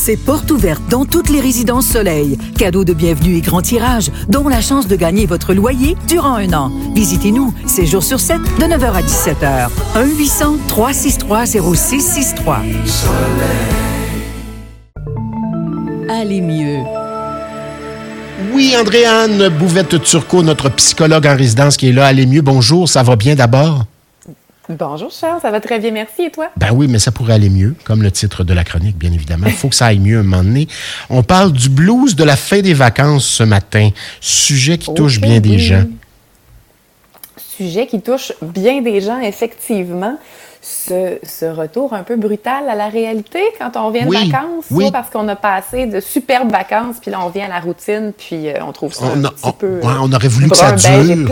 c'est porte ouverte dans toutes les résidences Soleil. Cadeau de bienvenue et grand tirage, dont la chance de gagner votre loyer durant un an. Visitez-nous, 7 jours sur 7, de 9h à 17h. 1-800-363-0663. Allez mieux. Oui, Andréane Bouvette-Turcot, notre psychologue en résidence qui est là. Allez mieux, bonjour, ça va bien d'abord? Bonjour Charles, ça va très bien, merci. Et toi? Ben oui, mais ça pourrait aller mieux, comme le titre de la chronique, bien évidemment. Il faut que ça aille mieux un moment donné. On parle du blues de la fin des vacances ce matin. Sujet qui touche bien des gens. Sujet qui touche bien des gens, effectivement ce, retour un peu brutal à la réalité quand on vient de vacances, soit parce qu'on a passé de superbes vacances, puis là on vient à la routine, puis euh, on trouve ça un petit peu. on aurait voulu que ça dure.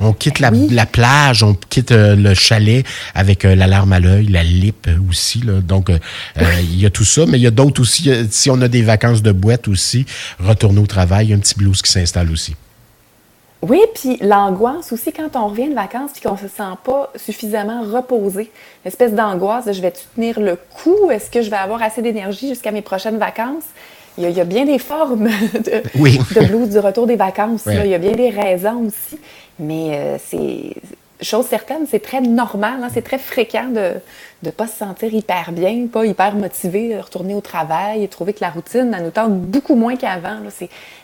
On quitte la, plage, on quitte euh, le chalet avec euh, l'alarme à l'œil, la lip aussi. Donc, il y a tout ça, mais il y a d'autres aussi. Si on a des vacances de boîte aussi, retourner au travail, il y a un petit blues qui s'installe aussi. Oui, puis l'angoisse aussi quand on revient de vacances puis qu'on se sent pas suffisamment reposé. Une espèce d'angoisse de je vais tenir le coup? Est-ce que je vais avoir assez d'énergie jusqu'à mes prochaines vacances? Il y, a, bien des formes de, de, blues du retour des vacances. Il y a bien des raisons aussi. Mais euh, c'est chose certaine, c'est très normal, hein, c'est très fréquent de ne pas se sentir hyper bien, pas hyper motivé retourner au travail et trouver que la routine, elle nous tente beaucoup moins qu'avant.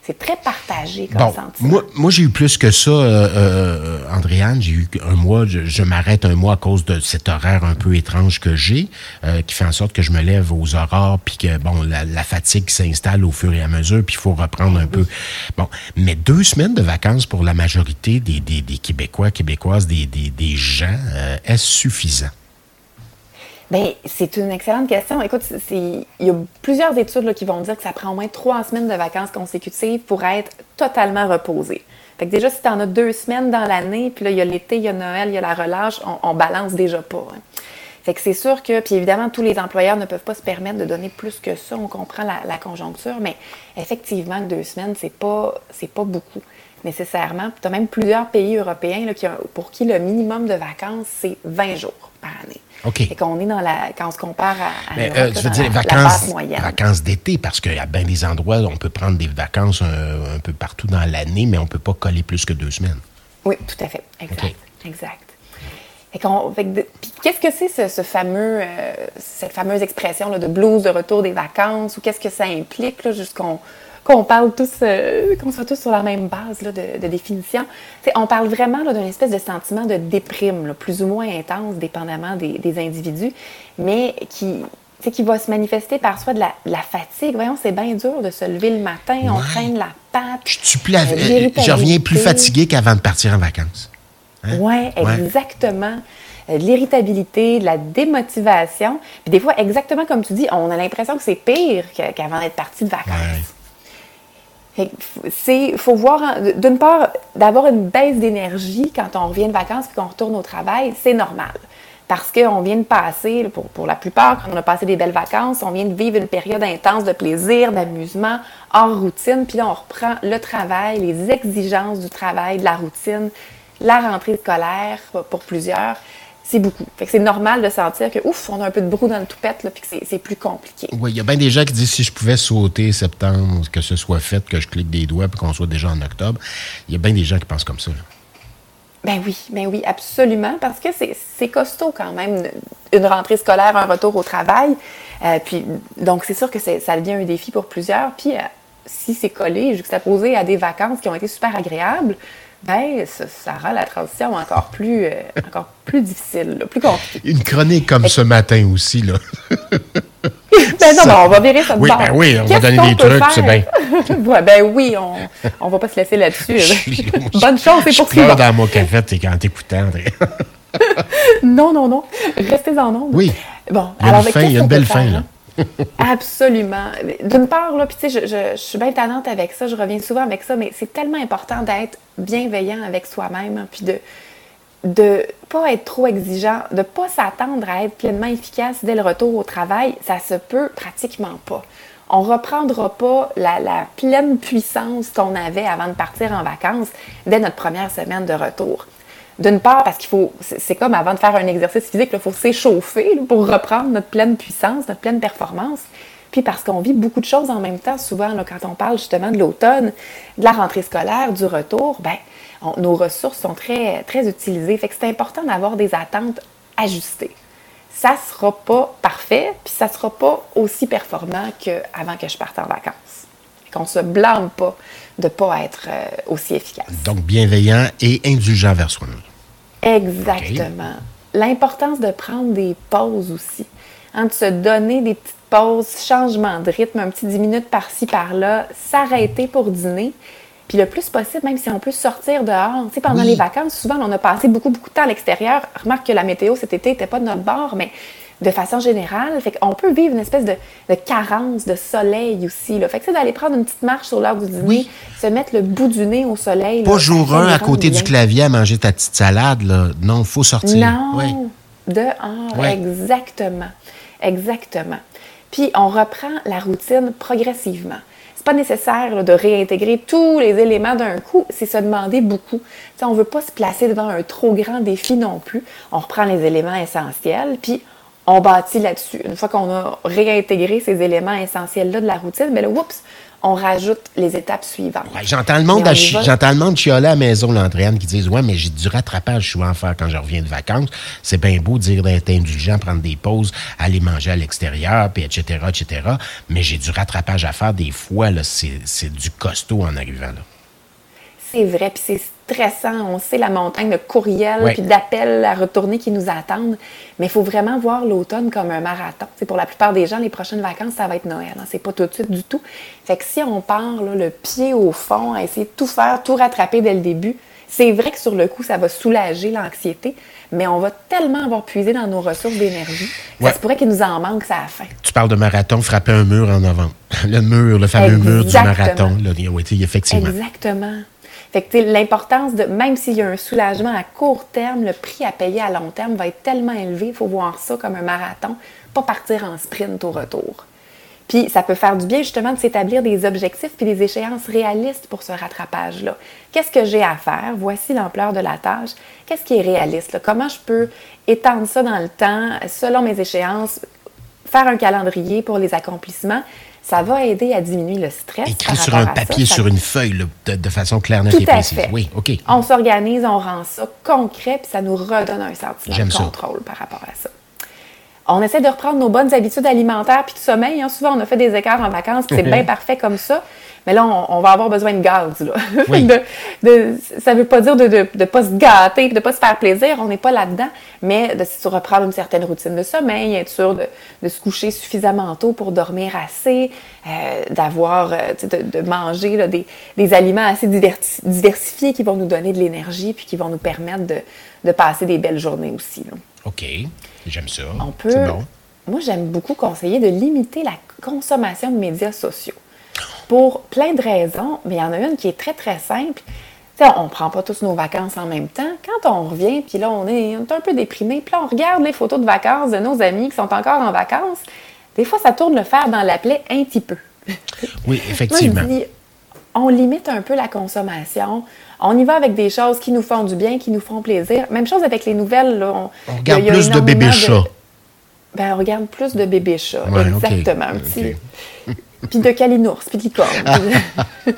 C'est très partagé comme bon, sentiment. Moi, j'ai eu plus que ça, euh, euh, Andréane. J'ai eu un mois, je, m'arrête un mois à cause de cet horaire un peu étrange que j'ai, euh, qui fait en sorte que je me lève aux aurores, puis que, bon, la, fatigue s'installe au fur et à mesure, puis il faut reprendre un peu. Bon, mais deux semaines de vacances pour la majorité des, des, des Québécois, Québécoises, des, des, gens, est-ce suffisant? Bien, c'est une excellente question. Écoute, il y a plusieurs études qui vont dire que ça prend au moins trois semaines de vacances consécutives pour être totalement reposé. Fait que déjà, si tu en as deux semaines dans l'année, puis là, il y a l'été, il y a Noël, il y a la relâche, on, balance déjà pas. Hein. Fait que c'est sûr que, puis évidemment, tous les employeurs ne peuvent pas se permettre de donner plus que ça. On comprend la, conjoncture, mais effectivement, deux semaines, c'est pas, c'est pas beaucoup nécessairement. Tu as même plusieurs pays européens là, qui pour qui le minimum de vacances, c'est 20 jours par année. OK. Et qu'on est dans la. Quand on se compare à. Mais, euh, tu veux dire vacances, vacances d'été, parce qu'il y a bien des endroits où on peut prendre des vacances un, peu partout dans l'année, mais on ne peut pas coller plus que deux semaines. Oui, tout à fait. Exact. Exact. qu'est-ce que c'est ce, fameux, euh, cette fameuse expression là, de blues de retour des vacances ou qu'est-ce que ça implique jusqu'on qu'on parle tous, euh, qu'on soit tous sur la même base de, définition. on parle vraiment d'une espèce de sentiment de déprime, plus ou moins intense, dépendamment des, individus, mais qui, qui va se manifester par soit de la, fatigue. Voyons, c'est bien dur de se lever le matin, on traîne la patte. Je, suis plus euh, je reviens plus fatigué qu'avant de partir en vacances. Hein? Oui, exactement euh, de l'irritabilité, de la démotivation. Puis des fois, exactement comme tu dis, on a l'impression que c'est pire qu'avant d'être parti de vacances. Il faut voir, d'une part, d'avoir une baisse d'énergie quand on revient de vacances et qu'on retourne au travail, c'est normal. Parce qu'on vient de passer, pour, pour, la plupart, quand on a passé des belles vacances, on vient de vivre une période intense de plaisir, d'amusement, hors routine, puis là, on reprend le travail, les exigences du travail, de la routine, la rentrée scolaire pour plusieurs c'est beaucoup. Fait que c'est normal de sentir que, ouf, on a un peu de brou dans le toupette, là, puis que c'est plus compliqué. Oui, il y a bien des gens qui disent si je pouvais sauter septembre, que ce soit fait, que je clique des doigts, puis qu'on soit déjà en octobre. Il y a bien des gens qui pensent comme ça. Ben oui, ben oui, absolument, parce que c'est costaud quand même, une rentrée scolaire, un retour au travail. Euh, puis, donc, c'est sûr que ça devient un défi pour plusieurs. Puis, euh, si c'est collé, juxtaposé à des vacances qui ont été super agréables, ben, ça, rend la transition encore plus, euh, encore plus difficile, plus compliquée. Une chronique comme ce matin aussi, là. ben non, ben, on va virer ça de oui, ben oui, on va donner des trucs, c'est bien. ouais, ben oui, on, on va pas se laisser là-dessus. Bonne chance, c'est pour ça. dans mon café quand t'écoutais, André. non, non, non. Restez en nombre. Oui. Bon, il y a alors, une, fin, il y a une belle fin, là. Absolument. D'une part, là, puis tu sais, je, suis bien tannante avec ça, je reviens souvent avec ça, mais c'est tellement important d'être bienveillant avec soi-même, hein, puis de de pas être trop exigeant, de pas s'attendre à être pleinement efficace dès le retour au travail, ça se peut pratiquement pas. On reprendra pas la, la pleine puissance qu'on avait avant de partir en vacances dès notre première semaine de retour. D'une part, parce qu'il faut, c'est comme avant de faire un exercice physique, il faut s'échauffer pour reprendre notre pleine puissance, notre pleine performance. Puis parce qu'on vit beaucoup de choses en même temps, souvent, quand on parle justement de l'automne, de la rentrée scolaire, du retour, ben, nos ressources sont très, très utilisées. Fait que c'est important d'avoir des attentes ajustées. Ça ne sera pas parfait, puis ça ne sera pas aussi performant qu'avant que je parte en vacances. Qu'on ne se blâme pas de ne pas être euh, aussi efficace. Donc, bienveillant et indulgent vers soi-même. Exactement. L'importance de prendre des pauses aussi. Hein, de se donner des petites pauses, changement de rythme, un petit 10 minutes par-ci, par-là, s'arrêter pour dîner. Puis le plus possible, même si on peut sortir dehors. Tu sais, pendant les vacances, souvent, on a passé beaucoup, beaucoup de temps à l'extérieur. Remarque que la météo cet été n'était pas de notre bord, mais de façon générale. Fait qu'on peut vivre une espèce de, carence de soleil aussi. Là. Fait que c'est d'aller prendre une petite marche sur l'heure du dîner, se mettre le bout du nez au soleil. Pas jour un à côté du clavier à manger ta petite salade. Là. Non, il faut sortir. Non, dehors, exactement. Exactement. Puis on reprend la routine progressivement. C'est pas nécessaire de réintégrer tous les éléments d'un coup, c'est se demander beaucoup. on ne veut pas se placer devant un trop grand défi non plus. On reprend les éléments essentiels, puis on bâtit là-dessus. Une fois qu'on a réintégré ces éléments essentiels-là de la routine, mais là, oups, on rajoute les étapes suivantes. j'entends le monde, j'entends le monde à la maison, l'Andréane, qui disent Ouais, mais j'ai du rattrapage souvent à faire quand je reviens de vacances. C'est bien beau dire d'être indulgent, prendre des pauses, aller manger à l'extérieur, puis etc., etc. Mais j'ai du rattrapage à faire des fois, c'est du costaud en arrivant là. C'est vrai, puis c'est stressant. On sait la montagne de courriels puis d'appels à retourner qui nous attendent. Mais il faut vraiment voir l'automne comme un marathon. C'est pour la plupart des gens, les prochaines vacances, ça va être Noël. Hein. C'est pas tout de suite du tout. Fait que si on part le pied au fond, à essayer de tout faire, tout rattraper dès le début, c'est vrai que sur le coup, ça va soulager l'anxiété, mais on va tellement avoir puisé dans nos ressources d'énergie, ça se pourrait qu'il nous en manque ça à la fin. Tu parles de marathon, frapper un mur en avant. Le mur, le fameux mur du marathon. Là, oui, effectivement. Exactement. Fait que l'importance de, même s'il y a un soulagement à court terme, le prix à payer à long terme va être tellement élevé, il faut voir ça comme un marathon, pas partir en sprint au retour. Puis ça peut faire du bien justement de s'établir des objectifs puis des échéances réalistes pour ce rattrapage-là. Qu'est-ce que j'ai à faire? Voici l'ampleur de la tâche. Qu'est-ce qui est réaliste? Comment je peux étendre ça dans le temps selon mes échéances, faire un calendrier pour les accomplissements ça va aider à diminuer le stress. Écrit sur un papier, sur une feuille, de, façon claire, nette et précise. Oui, OK. On s'organise, on rend ça concret, puis ça nous redonne un sentiment de contrôle par rapport à ça. On essaie de reprendre nos bonnes habitudes alimentaires puis de sommeil. Hein. Souvent, on a fait des écarts en vacances, c'est bien parfait comme ça. Mais là, on, va avoir besoin de gaz. Là. ça ne veut pas dire de ne pas se gâter, de ne pas se faire plaisir. On n'est pas là-dedans. Mais de se reprendre une certaine routine de sommeil, être sûr de, se coucher suffisamment tôt pour dormir assez, euh, d'avoir, euh, de, manger des, aliments assez diversifiés qui vont nous donner de l'énergie puis qui vont nous permettre de, passer des belles journées aussi. OK. J'aime ça. On peut. Moi, j'aime beaucoup conseiller de limiter la consommation de médias sociaux pour plein de raisons, mais il y en a une qui est très, très simple. on ne prend pas tous nos vacances en même temps. Quand on revient, puis là, on est, un peu déprimé, puis là, on regarde les photos de vacances de nos amis qui sont encore en vacances, des fois, ça tourne le fer dans la plaie un petit peu. Oui, effectivement. on limite un peu la consommation. On y va avec des choses qui nous font du bien, qui nous font plaisir. Même chose avec les nouvelles. on, regarde plus de bébés chats. Ben, on regarde plus de bébés chats, exactement. puis de calinours, puis de licorne.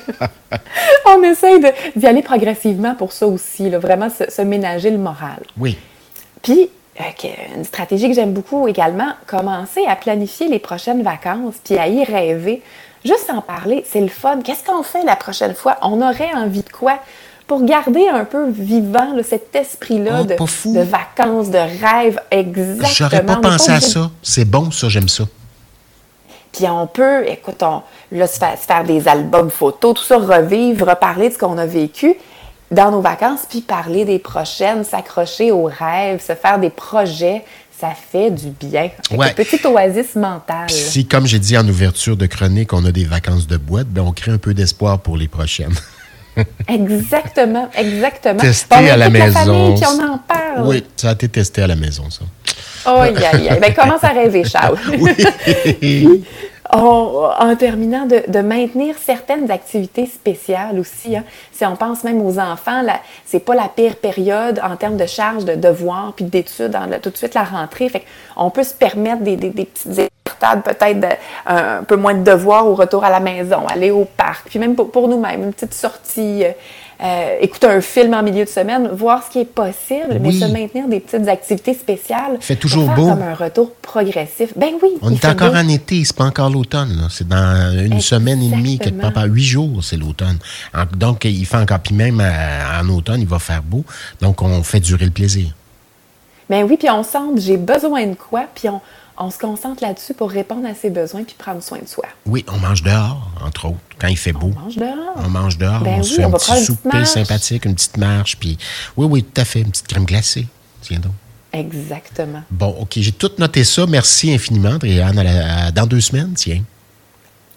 on essaye d'y aller progressivement pour ça aussi, là, vraiment se, ménager le moral. Oui. Puis, euh, une stratégie que j'aime beaucoup également, commencer à planifier les prochaines vacances, puis à y rêver. Juste en parler, c'est le fun. Qu'est-ce qu'on fait la prochaine fois? On aurait envie de quoi? Pour garder un peu vivant cet esprit-là oh, de, de, vacances, de rêve, exactement. J'aurais pas pensé à ça. C'est bon, ça, j'aime ça. Puis on peut, écoute, on, là, se faire, des albums photos, tout ça, revivre, reparler de ce qu'on a vécu dans nos vacances, puis parler des prochaines, s'accrocher aux rêves, se faire des projets. Ça fait du bien. Une petite oasis mentale. si, comme j'ai dit en ouverture de chronique, on a des vacances de boîte, ben on crée un peu d'espoir pour les prochaines. exactement, exactement. Testé à la maison. famille, puis on en parle. Oui, ça a été testé à la maison, ça. Oh, aïe, aïe. Ben, commence à rêver, Charles. en terminant, de, maintenir certaines activités spéciales aussi. Hein. Si on pense même aux enfants, c'est pas la pire période en termes de charge de devoirs puis d'études, tout de suite la rentrée. Fait on peut se permettre des, des, des petites peut-être un peu moins de devoirs au retour à la maison, aller au parc, puis même pour, nous-mêmes, une petite sortie, euh, écouter un film en milieu de semaine, voir ce qui est possible, mais se maintenir des petites activités spéciales. Il fait toujours beau. comme un retour progressif. Ben oui. On est encore en été, c'est pas encore l'automne. C'est dans une semaine et demie, quelque part, huit jours, c'est l'automne. Donc, il fait encore, puis même euh, en automne, il va faire beau. Donc, on fait durer le plaisir. Ben oui, puis on sent, j'ai besoin de quoi, puis on, on se concentre là-dessus pour répondre à ses besoins puis prendre soin de soi. Oui, on mange dehors, entre autres, quand il fait beau. On mange dehors. On mange dehors, ben on se fait un petit souper sympathique, une petite marche, puis oui, oui, tout à fait, une petite crème glacée. Tiens donc. Exactement. Bon, OK, j'ai tout noté ça. Merci infiniment, Adrienne. dans deux semaines, tiens.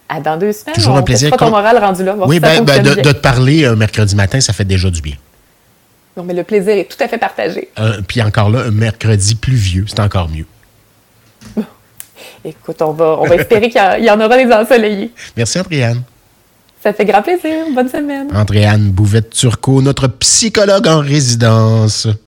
À dans deux semaines. Toujours un plaisir. ton moral rendu là. Oui, ben, ben de, te parler un mercredi matin, ça fait déjà du bien. Non, mais le plaisir est tout à fait partagé. Euh, puis encore là, un mercredi pluvieux, c'est encore mieux. Écoute, on va, on va espérer qu'il y, en aura des ensoleillés. Merci, Andréane. Ça fait grand plaisir. Bonne semaine. Andréane Bouvette-Turcot, notre psychologue en résidence.